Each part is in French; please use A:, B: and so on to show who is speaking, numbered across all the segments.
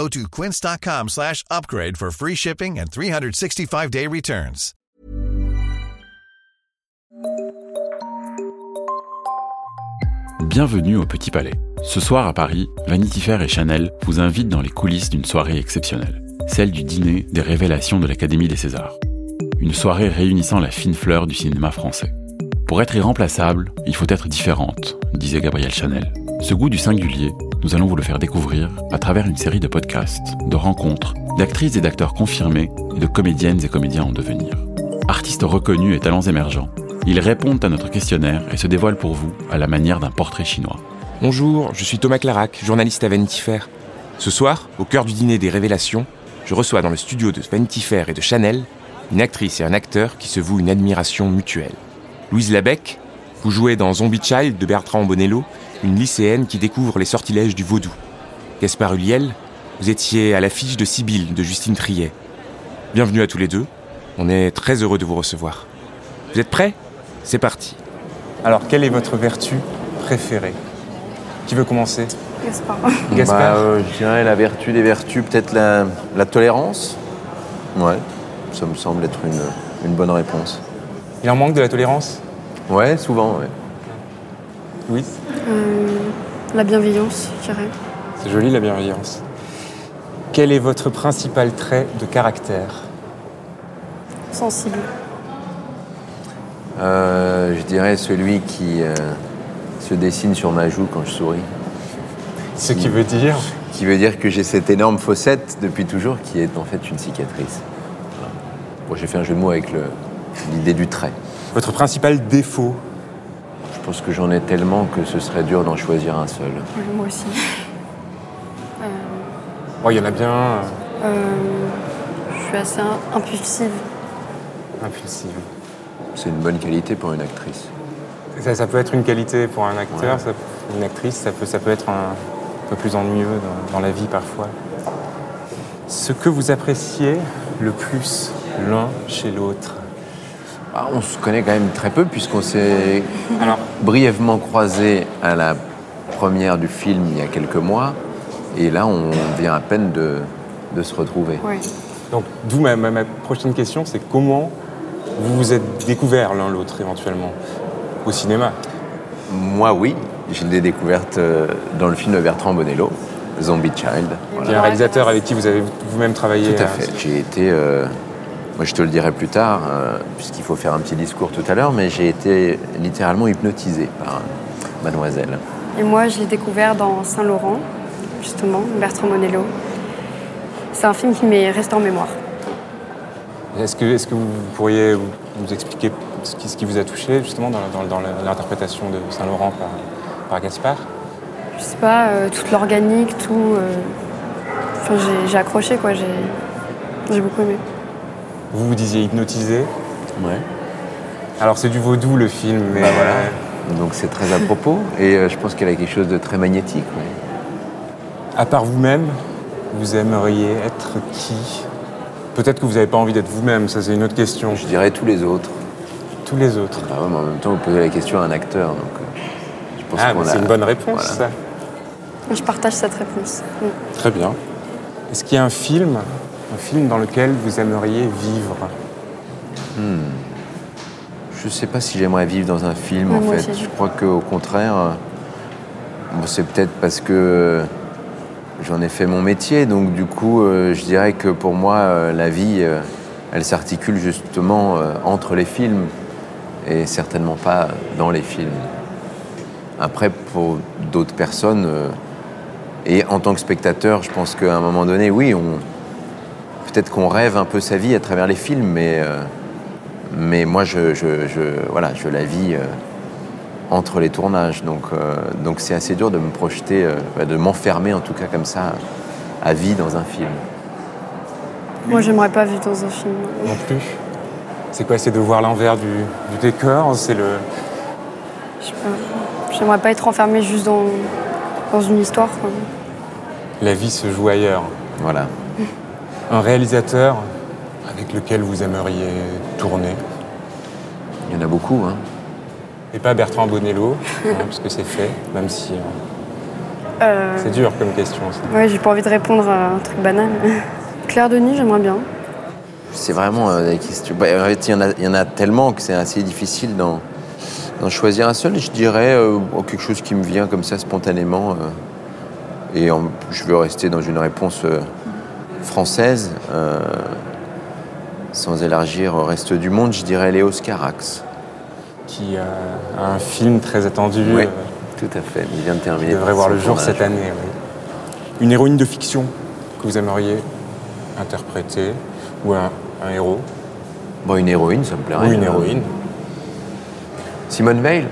A: Go to quince.com slash upgrade for free shipping and 365-day returns.
B: Bienvenue au Petit Palais. Ce soir à Paris, Vanity Fair et Chanel vous invitent dans les coulisses d'une soirée exceptionnelle, celle du dîner des révélations de l'Académie des Césars. Une soirée réunissant la fine fleur du cinéma français. Pour être irremplaçable, il faut être différente, disait Gabrielle Chanel. Ce goût du singulier, nous allons vous le faire découvrir à travers une série de podcasts, de rencontres, d'actrices et d'acteurs confirmés et de comédiennes et comédiens en devenir. Artistes reconnus et talents émergents, ils répondent à notre questionnaire et se dévoilent pour vous à la manière d'un portrait chinois.
C: Bonjour, je suis Thomas Clarac, journaliste à Vanity Fair. Ce soir, au cœur du dîner des révélations, je reçois dans le studio de Vanity Fair et de Chanel une actrice et un acteur qui se vouent une admiration mutuelle. Louise Labec, vous jouez dans Zombie Child de Bertrand Bonello, une lycéenne qui découvre les sortilèges du vaudou. Gaspard Huliel, vous étiez à l'affiche de Sibylle de Justine Triet. Bienvenue à tous les deux, on est très heureux de vous recevoir. Vous êtes prêts? C'est parti. Alors, quelle est votre vertu préférée? Qui veut commencer?
D: Gaspard.
C: Gaspard
E: Bah, euh, je dirais la vertu des vertus, peut-être la, la tolérance. Ouais, ça me semble être une, une bonne réponse.
C: Il en manque de la tolérance?
E: Ouais, souvent, ouais.
C: Oui.
D: Euh, la bienveillance, je dirais.
C: C'est joli la bienveillance. Quel est votre principal trait de caractère
D: Sensible.
E: Euh, je dirais celui qui euh, se dessine sur ma joue quand je souris.
C: Ce qui veut dire
E: Qui veut dire que j'ai cette énorme fossette depuis toujours qui est en fait une cicatrice. Voilà. Bon, j'ai fait un jeu de mots avec l'idée du trait.
C: votre principal défaut.
E: Je pense que j'en ai tellement que ce serait dur d'en choisir un seul.
D: Oui, moi aussi. Euh,
C: Bon, il y en a bien euh,
D: euh, je suis assez im- impulsive.
C: impulsive.
E: C'est une bonne qualité pour une actrice.
C: Ça, ça peut être une qualité pour un acteur,
E: Ouais.
C: ça- une actrice, ça peut, ça peut être un, peu plus ennuyeux dans, dans la vie parfois. Ce que vous appréciez le plus l'un chez l'autre?
E: Ah, on se connaît quand même très peu puisqu'on s'est
C: Alors,
E: brièvement croisés à la première du film il y a quelques mois. Et là, on vient à peine de, de se retrouver.
D: Oui.
C: donc d'où ma, ma- ma prochaine question, c'est comment vous vous êtes découverts l'un l'autre éventuellement au cinéma?
E: Moi, oui, je l'ai découverte euh, dans le film de Bertrand Bonello, Zombie Child.
C: Il y a un réalisateur avec qui vous avez vous-même travaillé.
E: Tout à fait. J'ai été, euh, moi je te le dirai plus tard, euh, puisqu'il faut faire un petit discours tout à l'heure, mais j'ai été littéralement hypnotisé par Mademoiselle.
D: Et moi, je l'ai découvert dans Saint-Laurent, justement, Bertrand Monello. C'est un film qui m'est resté en mémoire.
C: Est-ce que, est que vous pourriez nous expliquer ce qui, ce qui vous a touché justement dans, dans- dans l'interprétation de Saint-Laurent par, par Gaspard?
D: Je sais pas, euh, toute l'organique, tout. euh, Enfin, j'ai- accroché, quoi. J'ai j'ai beaucoup aimé.
C: Vous vous disiez hypnotisé.
E: Ouais.
C: Alors c'est du vaudou le film, mais
E: Bah, voilà. Donc c'est très à propos, et euh, je pense qu'elle a quelque chose de très magnétique. ouais.
C: à part vous-même, vous aimeriez être qui? Peut-être que vous n'avez pas envie d'être vous-même, ça c'est une autre question.
E: Je dirais tous les autres.
C: Tous les autres.
E: Ah ouais, mais en même temps, vous posez la question à un acteur, donc euh, je pense
C: Ah,
E: qu'on a-
C: c'est une bonne réponse
E: Voilà.
C: ça.
D: Je partage cette réponse.
C: Très bien. Est-ce qu'il y a un film, un film dans lequel vous aimeriez vivre
E: Je sais pas si j'aimerais vivre dans un film en fait.
D: aussi.
E: Je crois qu'au contraire, euh, bon, c'est peut-être parce que euh, j'en ai fait mon métier, donc du coup, euh, je dirais que pour moi, la vie, elle s'articule justement entre les films et certainement pas dans les films. Après, pour d'autres personnes, et en tant que spectateur, je pense qu'à un moment donné, oui, on peut-être qu'on rêve un peu sa vie à travers les films, mais euh, mais moi, je, je, je- voilà, je la vis euh, entre les tournages. Donc, euh, donc c'est assez dur de me projeter, euh, bah, de m'enfermer en tout cas comme ça, à vie dans un film.
D: Moi, j'aimerais pas vivre dans un film.
C: Non plus C'est quoi C'est de voir l'envers du, du décor C'est le.
D: Je sais pas. J'aimerais pas être enfermée juste dans, dans une histoire. quoi.
C: La vie se joue ailleurs.
E: Voilà.
C: Un réalisateur avec lequel vous aimeriez tourner.
E: Il y en a beaucoup. Hein.
C: Et pas Bertrand Bonello, hein, parce que c'est fait, même si. euh,
D: Euh,
C: C'est dur comme question. ça.
D: Ouais, j'ai pas envie de répondre à un truc banal. Claire Denis, j'aimerais bien.
E: C'est vraiment euh, des questions. bah, en fait, il y, en a, il y en a tellement que c'est assez difficile d'en, d'en choisir un seul. Je dirais euh, oh, quelque chose qui me vient comme ça spontanément. euh, et en- je veux rester dans une réponse euh, française, euh, sans élargir au reste du monde. Je dirais Léos Carax.
C: Qui euh, a un film très attendu.
E: Oui,
C: euh,
E: tout à fait. Il vient de terminer.
C: devrait voir le jour
E: tournage.
C: cette année. oui. Une héroïne de fiction que vous aimeriez interpréter, ou un, un héros,
E: Bon, une héroïne, ça me plairait.
C: ou une héroïne.
E: Simone Veil.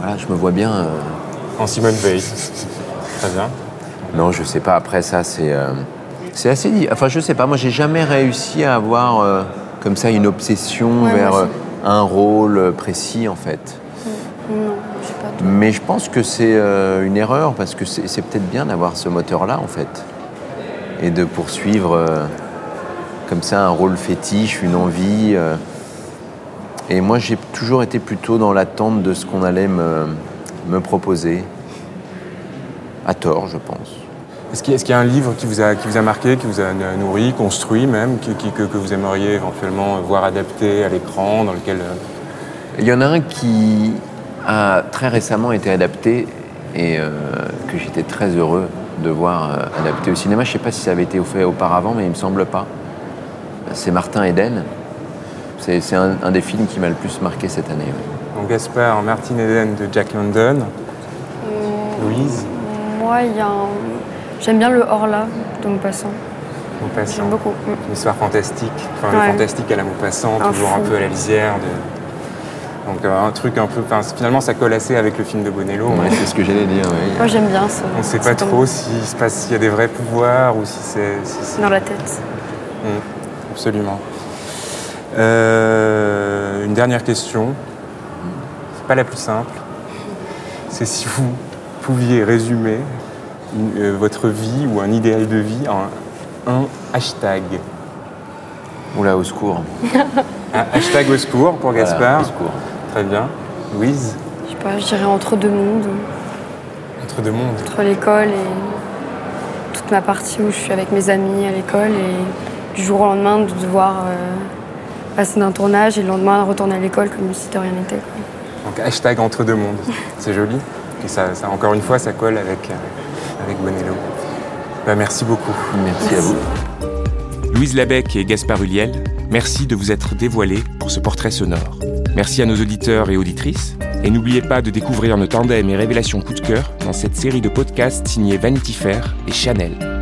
E: Voilà, je me vois bien.
C: En Simone Veil. Très bien.
E: Non, je sais pas. Après ça, c'est euh, c'est assez. dit- Enfin, je sais pas. Moi, j'ai jamais réussi à avoir euh, comme ça une obsession
D: Ouais,
E: vers euh, un rôle précis, en fait.
D: Non, j'ai pas de...
E: Mais je pense que c'est euh, une erreur parce que c'est c'est peut-être bien d'avoir ce moteur-là, en fait, et de poursuivre comme ça un rôle fétiche, une envie. Et moi, j'ai toujours été plutôt dans l'attente de ce qu'on allait me, me proposer. À tort, je pense.
C: Est-ce qu'il y, a- un livre qui vous a, qui vous a marqué, qui vous a nourri, construit même, qui- qui- que, que vous aimeriez éventuellement voir adapté à l'écran, dans lequel... euh,
E: Il y en a un qui a très récemment été adapté et euh, que j'étais très heureux de voir euh, adapté au cinéma. Je ne sais pas si ça avait été fait auparavant, mais il me semble pas. C'est Martin Eden. C'est c'est un, un des films qui m'a le plus marqué cette année. ouais.
C: Donc Gaspard, Martin Eden de Jack London, Louise,
D: Moi, il y a un... J'aime bien le Horla de Maupassant.
C: Maupassant.
D: J'aime beaucoup. Mm.
C: Une histoire fantastique, enfin le
D: Ouais.
C: fantastique à la Maupassant,
D: Un
C: toujours un peu à la lisière. De... Donc euh, un truc un peu... enfin, finalement, ça colle assez avec le film de Bonello.
E: Ouais,
C: mais
E: c'est ce que j'allais dire.
D: Moi, j'aime bien ça.
C: On ne sait pas trop
D: comme-
C: s'il se passe, s'il y a des vrais pouvoirs ou si c'est... si c'est-
D: Dans la tête.
C: Mm, absolument. Euh, une dernière question. C'est pas la plus simple. C'est si vous pouviez résumer une- euh, votre vie ou un idéal de vie en un hashtag.
E: Oula, au secours.
C: Un hashtag au secours pour
E: Voilà,
C: Gaspard.
E: au secours.
C: Très bien. Louise,
D: Je sais pas, je dirais entre deux mondes.
C: entre deux mondes.
D: Entre l'école et toute ma partie où je suis avec mes amis à l'école et du jour au lendemain de devoir euh, passer d'un tournage et le lendemain retourner à l'école comme si de rien n'était.
C: Donc hashtag entre deux mondes. C'est joli. Et ça, ça, encore une fois, ça colle avec, euh, avec Bonello. Bah, merci beaucoup.
E: Merci à vous.
C: Louise Labec et Gaspard Huliel, merci de vous être dévoilés pour ce portrait sonore. Merci à nos auditeurs et auditrices. Et n'oubliez pas de découvrir nos tandems et révélations coup de cœur dans cette série de podcasts signés Vanity Fair et Chanel.